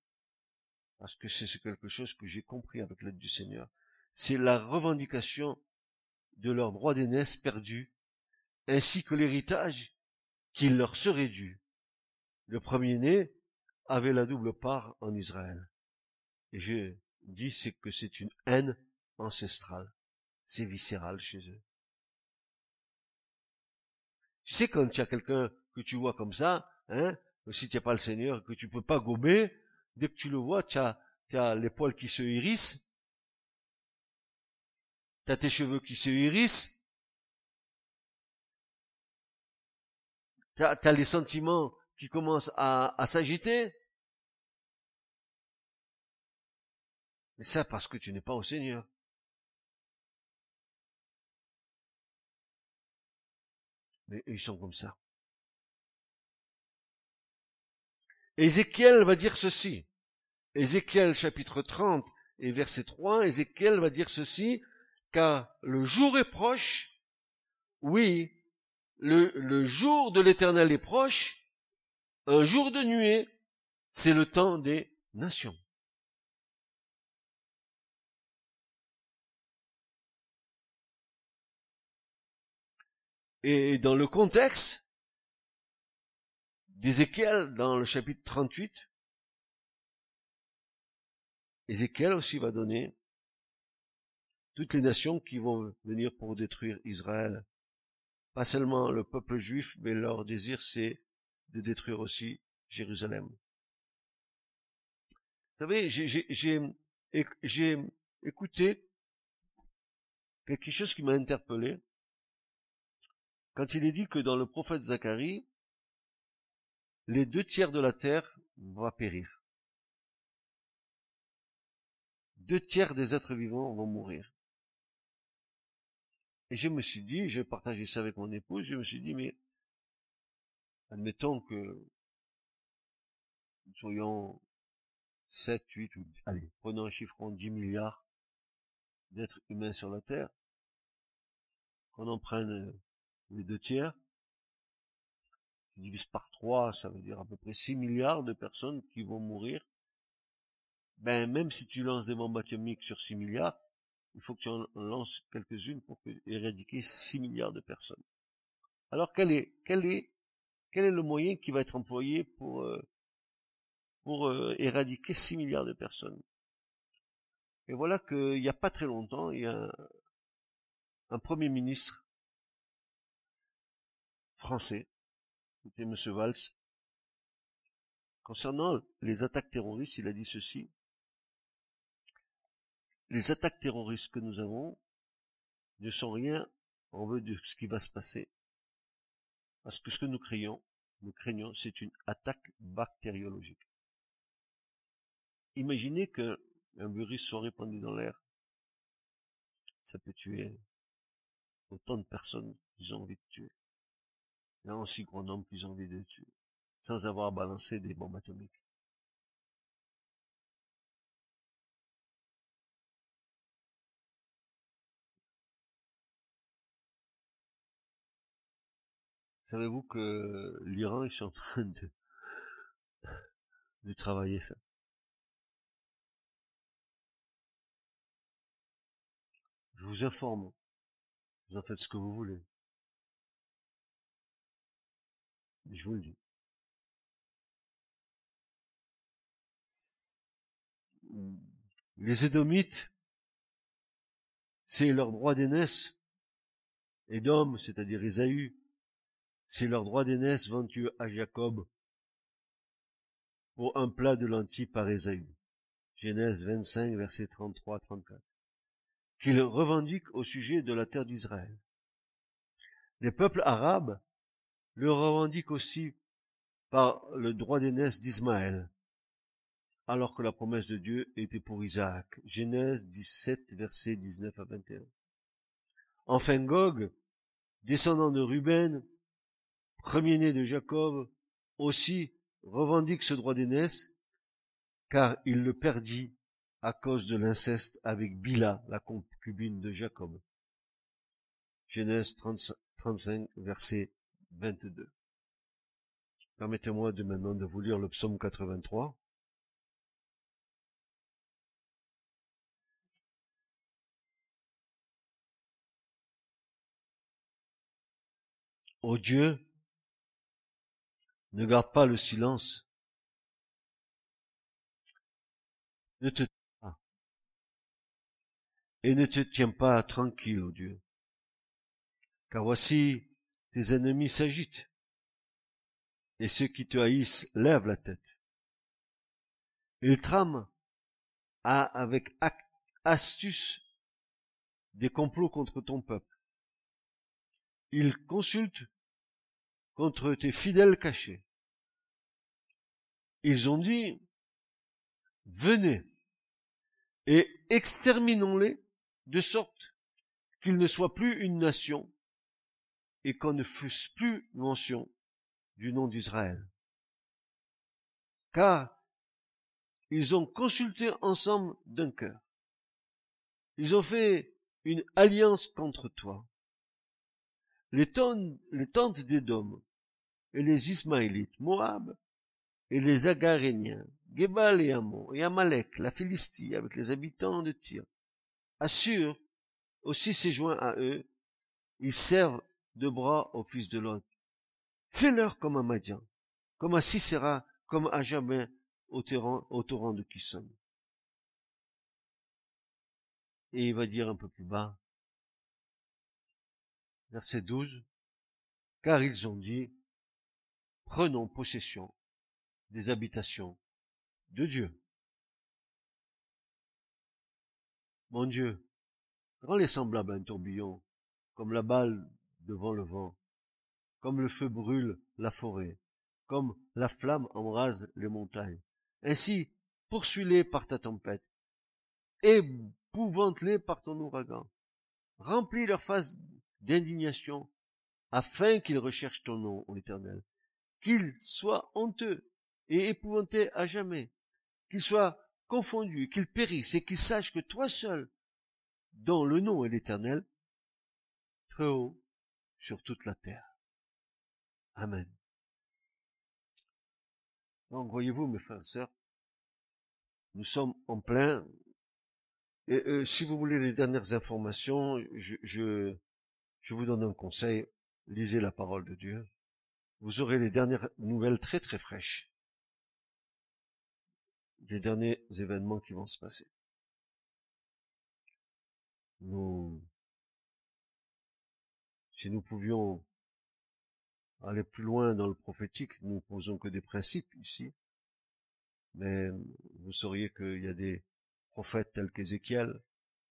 parce que c'est quelque chose que j'ai compris avec l'aide du Seigneur. C'est la revendication de leur droit d'aînesse perdu, ainsi que l'héritage qui leur serait dû. Le premier-né avait la double part en Israël. Et je dis que c'est une haine ancestrale. C'est viscéral chez eux. Tu sais, quand tu as quelqu'un que tu vois comme ça, hein, si tu n'as pas le Seigneur, que tu peux pas gober, dès que tu le vois, tu as, as les poils qui se hérissent, tu as tes cheveux qui se hérissent, tu as, les sentiments qui commencent à, à s'agiter. Mais ça parce que tu n'es pas au Seigneur. Mais ils sont comme ça. Ézéchiel va dire ceci. Ézéchiel chapitre 30 et verset 3, Ézéchiel va dire ceci, car le jour est proche, oui, le, jour de l'éternel est proche, un jour de nuée, c'est le temps des nations. Et dans le contexte d'Ézéchiel, dans le chapitre 38, Ézéchiel aussi va donner toutes les nations qui vont venir pour détruire Israël. Pas seulement le peuple juif, mais leur désir, c'est de détruire aussi Jérusalem. Vous savez, j'ai écouté quelque chose qui m'a interpellé quand il est dit que dans le prophète Zacharie, les deux tiers de la terre vont périr. Deux tiers des êtres vivants vont mourir. Et je me suis dit, j'ai partagé ça avec mon épouse, je me suis dit, mais admettons que nous soyons 7, 8 ou, allez, prenons un chiffron 10 milliards d'êtres humains sur la Terre, qu'on en prenne euh, les deux tiers, tu divises par 3, ça veut dire à peu près 6 milliards de personnes qui vont mourir. Ben, même si tu lances des bombes atomiques sur 6 milliards, il faut que tu en lances quelques-unes pour éradiquer 6 milliards de personnes. Alors quel est, le moyen qui va être employé pour, euh, euh, éradiquer 6 milliards de personnes? Et voilà qu'il n'y a pas très longtemps, il y a un, un premier ministre français, c'était M. Valls, concernant les attaques terroristes, il a dit ceci les attaques terroristes que nous avons ne sont rien en vue de ce qui va se passer. Parce que ce que nous craignons, nous craignons, c'est une attaque bactériologique. Imaginez qu'un virus soit répandu dans l'air. Ça peut tuer autant de personnes qu'ils ont envie de tuer. Y a aussi grand nombre qu'ils ont envie de tuer. Sans avoir balancé des bombes atomiques. Savez-vous que l'Iran est en train de, de travailler ça? Je vous informe. Vous en faites ce que vous voulez. Je vous le dis. Les Édomites, c'est leur droit d'aînesse. Édom, c'est-à-dire Ésaü, c'est leur droit d'aînesse vendu à Jacob pour un plat de lentilles par Ésaü. Genèse 25, verset 33-34. Qu'il revendique au sujet de la terre d'Israël. Les peuples arabes le revendiquent aussi par le droit d'aînesse d'Ismaël, alors que la promesse de Dieu était pour Isaac. Genèse 17, verset 19 à 21. Enfin Gog, descendant de Ruben, premier-né de Jacob, aussi revendique ce droit d'aînesse, car il le perdit à cause de l'inceste avec Bila, la concubine de Jacob. Genèse 35, verset 22. Permettez-moi de maintenant de vous lire le psaume 83. Ô Dieu, ne garde pas le silence. Ne te pas. Et ne te tiens pas tranquille, ô Dieu. Car voici, tes ennemis s'agitent. Et ceux qui te haïssent lèvent la tête. Ils trament avec astuce des complots contre ton peuple. Ils consultent contre tes fidèles cachés. Ils ont dit, venez et exterminons-les de sorte qu'ils ne soient plus une nation et qu'on ne fasse plus mention du nom d'Israël. Car ils ont consulté ensemble d'un cœur. Ils ont fait une alliance contre toi. Les, tentes d'Édom et les Ismaélites, Moab et les Agaréniens, Gebal et Amon, et Amalek, la Philistie, avec les habitants de Tyr. Assure aussi s'est joint à eux, ils servent de bras au fils de l'autre. Fais-leur comme à Madian, comme à Sisera, comme à Jabin, au torrent, de Kisson. Et il va dire un peu plus bas, verset 12, car ils ont dit, prenons possession des habitations de Dieu. Mon Dieu, rends-les semblables à un tourbillon, comme la balle devant le vent, comme le feu brûle la forêt, comme la flamme embrase les montagnes. Ainsi, poursuis-les par ta tempête, épouvante-les par ton ouragan, remplis leur face d'indignation, afin qu'ils recherchent ton nom, ô Éternel, qu'ils soient honteux et épouvantés à jamais, qu'ils soient confondus, qu'ils périssent, et qu'ils sachent que toi seul, dont le nom est l'Éternel, très haut sur toute la terre. Amen. Donc, voyez-vous, mes frères et sœurs, nous sommes en plein. Et euh, si vous voulez les dernières informations, je, je vous donne un conseil. Lisez la parole de Dieu. Vous aurez les dernières nouvelles très très fraîches. Les derniers événements qui vont se passer. Nous, si nous pouvions aller plus loin dans le prophétique, nous posons que des principes ici. Mais vous sauriez qu'il y a des prophètes tels qu'Ézéchiel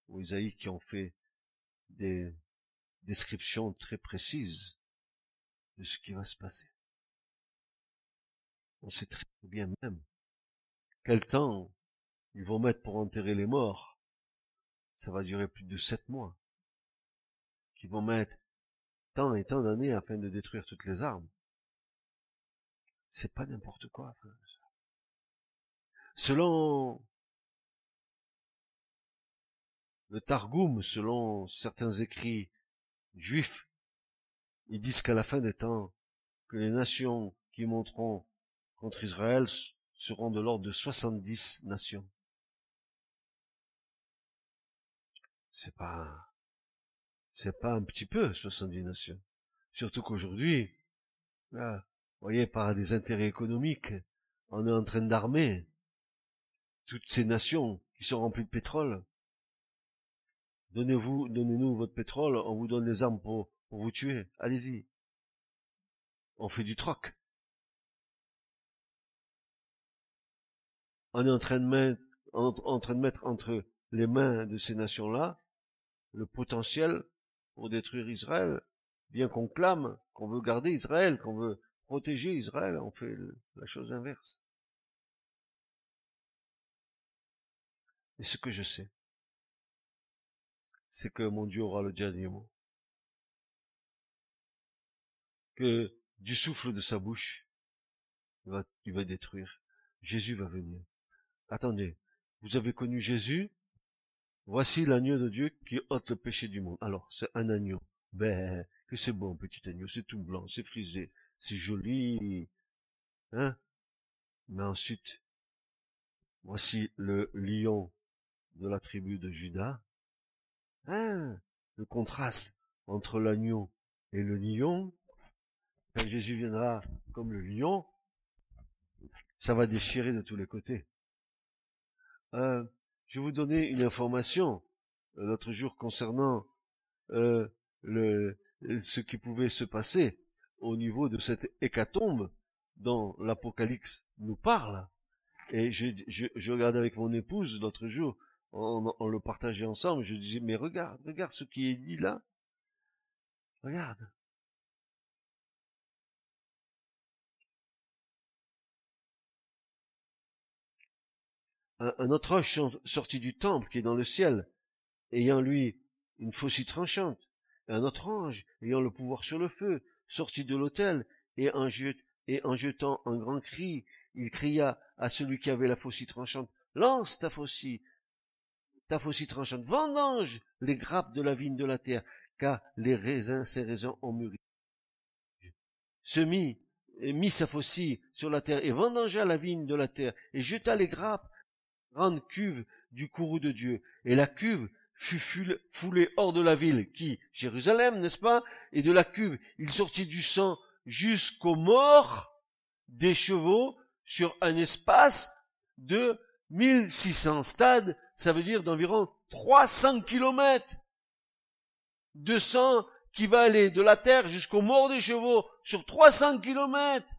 ou Isaïe qui ont fait des descriptions très précises de ce qui va se passer. On sait très bien même quel temps ils vont mettre pour enterrer les morts. Ça va durer plus de sept mois. Qu'ils vont mettre tant et tant d'années afin de détruire toutes les armes. C'est pas n'importe quoi. Selon le Targum, selon certains écrits juifs, ils disent qu'à la fin des temps, que les nations qui monteront contre Israël seront de l'ordre de 70 nations. C'est pas, c'est pas un petit peu, 70 nations. Surtout qu'aujourd'hui, vous voyez, par des intérêts économiques, on est en train d'armer toutes ces nations qui sont remplies de pétrole. Donnez-vous, donnez-nous votre pétrole, on vous donne les armes pour, pour vous tuer. Allez-y. On fait du troc. On est en train de mettre, en train de mettre entre les mains de ces nations-là le potentiel pour détruire Israël, bien qu'on clame qu'on veut garder Israël, qu'on veut protéger Israël, on fait la chose inverse. Et ce que je sais, c'est que mon Dieu aura le dernier mot. Que du souffle de sa bouche, il va, détruire. Jésus va venir. Attendez, vous avez connu Jésus? Voici l'agneau de Dieu qui ôte le péché du monde. Alors, c'est un agneau. Ben, que c'est bon, petit agneau, c'est tout blanc, c'est frisé, c'est joli. Hein? Mais ensuite, voici le lion de la tribu de Judas. Hein? Le contraste entre l'agneau et le lion. Quand Jésus viendra comme le lion, ça va déchirer de tous les côtés. Euh, je vous donner une information euh, l'autre jour concernant euh, ce qui pouvait se passer au niveau de cette hécatombe dont l'Apocalypse nous parle. Et je, regardais avec mon épouse l'autre jour, on, le partageait ensemble, je disais, mais regarde, regarde ce qui est dit là. Regarde. Un, autre ange sorti du temple qui est dans le ciel, ayant lui une faucille tranchante, un autre ange ayant le pouvoir sur le feu, sorti de l'autel, et en, et en jetant un grand cri, il cria à celui qui avait la faucille tranchante, lance ta faucille, ta faucille tranchante, vendange les grappes de la vigne de la terre, car les raisins, ces raisins ont mûri. Se mit, mit sa faucille sur la terre et vendangea la vigne de la terre et jeta les grappes grande cuve du courroux de Dieu. Et la cuve fut foulée hors de la ville, qui, Jérusalem, n'est-ce pas Et de la cuve, il sortit du sang jusqu'aux morts des chevaux sur un espace de 1600 stades, ça veut dire d'environ 300 kilomètres de sang qui va aller de la terre jusqu'au mort des chevaux sur 300 kilomètres.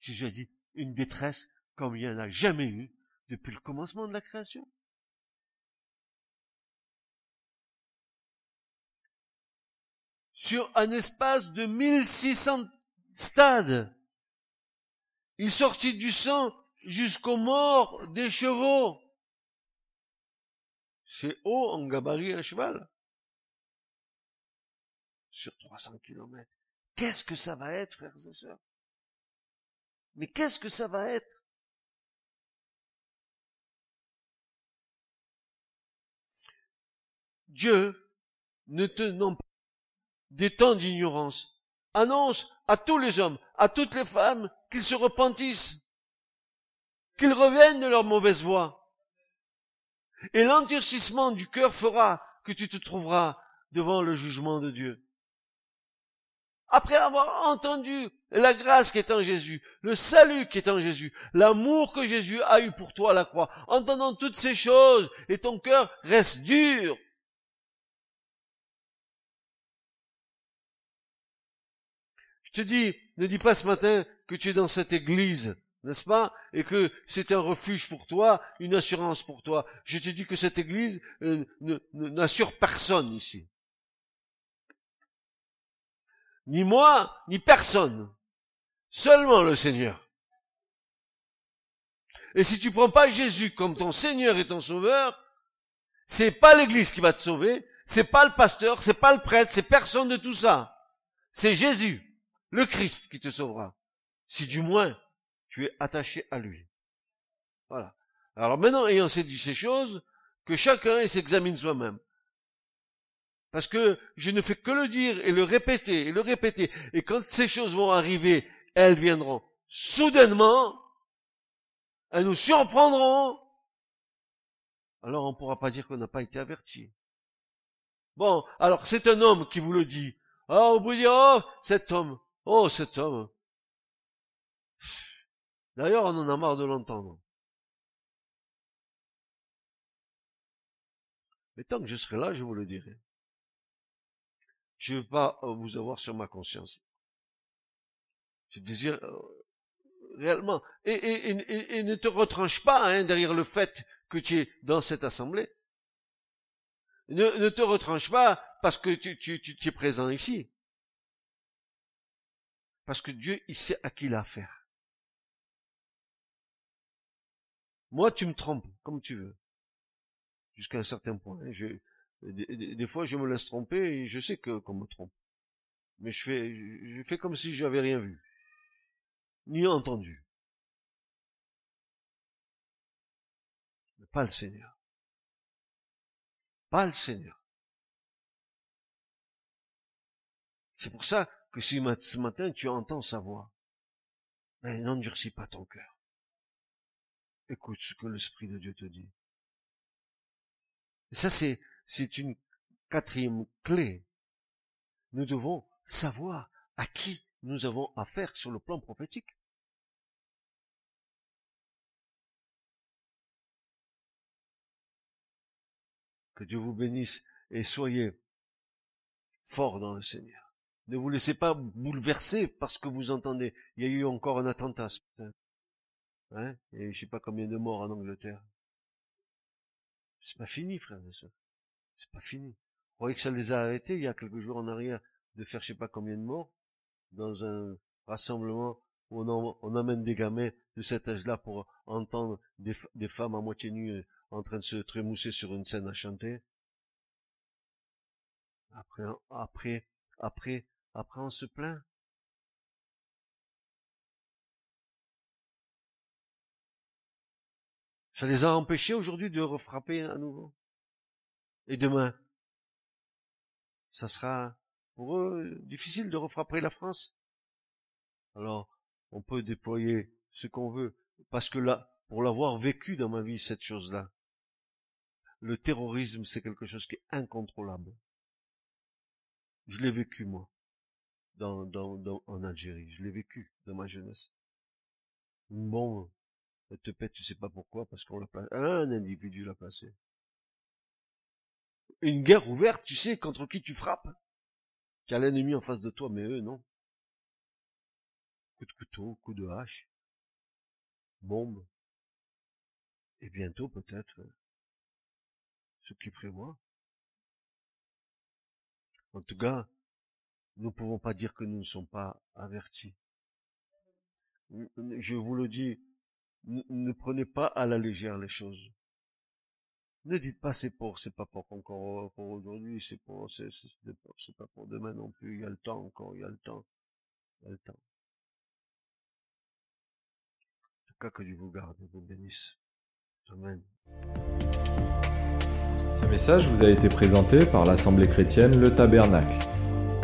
Jésus a dit une détresse comme il n'y en a jamais eu depuis le commencement de la création? Sur un espace de 1600 stades, il sortit du sang jusqu'au mort des chevaux. C'est haut en gabarit un cheval. Sur 300 kilomètres. Qu'est-ce que ça va être, frères et sœurs? Mais qu'est-ce que ça va être? Dieu, ne tenant pas des temps d'ignorance, annonce à tous les hommes, à toutes les femmes, qu'ils se repentissent, qu'ils reviennent de leur mauvaise voie. Et l'endurcissement du cœur fera que tu te trouveras devant le jugement de Dieu. Après avoir entendu la grâce qui est en Jésus, le salut qui est en Jésus, l'amour que Jésus a eu pour toi à la croix, entendant toutes ces choses, et ton cœur reste dur, Je te dis, ne dis pas ce matin que tu es dans cette église, n'est-ce pas Et que c'est un refuge pour toi, une assurance pour toi. Je te dis que cette église euh, n'assure personne ici. Ni moi, ni personne. Seulement le Seigneur. Et si tu prends pas Jésus comme ton Seigneur et ton Sauveur, c'est pas l'église qui va te sauver, c'est pas le pasteur, c'est pas le prêtre, c'est personne de tout ça. C'est Jésus le Christ qui te sauvera, si du moins tu es attaché à lui. Voilà. Alors maintenant, ayant dit ces choses, que chacun s'examine soi-même. Parce que je ne fais que le dire et le répéter et le répéter. Et quand ces choses vont arriver, elles viendront soudainement, elles nous surprendront. Alors on ne pourra pas dire qu'on n'a pas été averti. Bon, alors c'est un homme qui vous le dit. Ah, vous dire, oh, cet homme, Oh, cet homme. D'ailleurs, on en a marre de l'entendre. Mais tant que je serai là, je vous le dirai. Je ne veux pas euh, vous avoir sur ma conscience. Je désire euh, réellement. Et, ne te retranche pas hein, derrière le fait que tu es dans cette assemblée. Ne, te retranche pas parce que tu es présent ici. Parce que Dieu, il sait à qui il a affaire. Moi, tu me trompes, comme tu veux. Jusqu'à un certain point. Hein. des, fois, je me laisse tromper et je sais que qu'on me trompe. Mais je fais, je fais comme si j'avais rien vu. Ni entendu. Mais pas le Seigneur. Pas le Seigneur. C'est pour ça que si ce matin tu entends sa voix, mais n'endurcis pas ton cœur. Écoute ce que l'Esprit de Dieu te dit. Et ça, c'est, c'est une quatrième clé. Nous devons savoir à qui nous avons affaire sur le plan prophétique. Que Dieu vous bénisse et soyez forts dans le Seigneur. Ne vous laissez pas bouleverser parce que vous entendez. Il y a eu encore un attentat ce matin. Hein Et je sais pas combien de morts en Angleterre. C'est pas fini, frère et sœurs. C'est pas fini. Vous croyez que ça les a arrêtés il y a quelques jours en arrière de faire je sais pas combien de morts dans un rassemblement où on, on amène des gamins de cet âge-là pour entendre des, des femmes à moitié nues euh, en train de se trémousser sur une scène à chanter? Après, après, après, après, on se plaint. Ça les a empêchés aujourd'hui de refrapper à nouveau. Et demain, ça sera pour eux difficile de refrapper la France. Alors, on peut déployer ce qu'on veut, parce que là, pour l'avoir vécu dans ma vie, cette chose-là, le terrorisme, c'est quelque chose qui est incontrôlable. Je l'ai vécu, moi dans, en Algérie. Je l'ai vécu dans ma jeunesse. Bon, elle te pète, tu sais pas pourquoi, parce qu'on l'a placé, un individu l'a placé. une guerre ouverte, tu sais, contre qui tu frappes. Tu as l'ennemi en face de toi, mais eux, non. Coup de couteau, coup de hache, bombe. Et bientôt, peut-être, ce qui prévoit. En tout cas, nous ne pouvons pas dire que nous ne sommes pas avertis. Je vous le dis, ne prenez pas à la légère les choses. Ne dites pas c'est pour, c'est pas pour encore pour aujourd'hui, c'est pour, c'est pas pour demain non plus. Il y a le temps encore, il y a le temps, il y a le temps. En tout cas, que Dieu vous garde et vous bénisse. Amen. Ce message vous a été présenté par l'Assemblée chrétienne Le Tabernacle.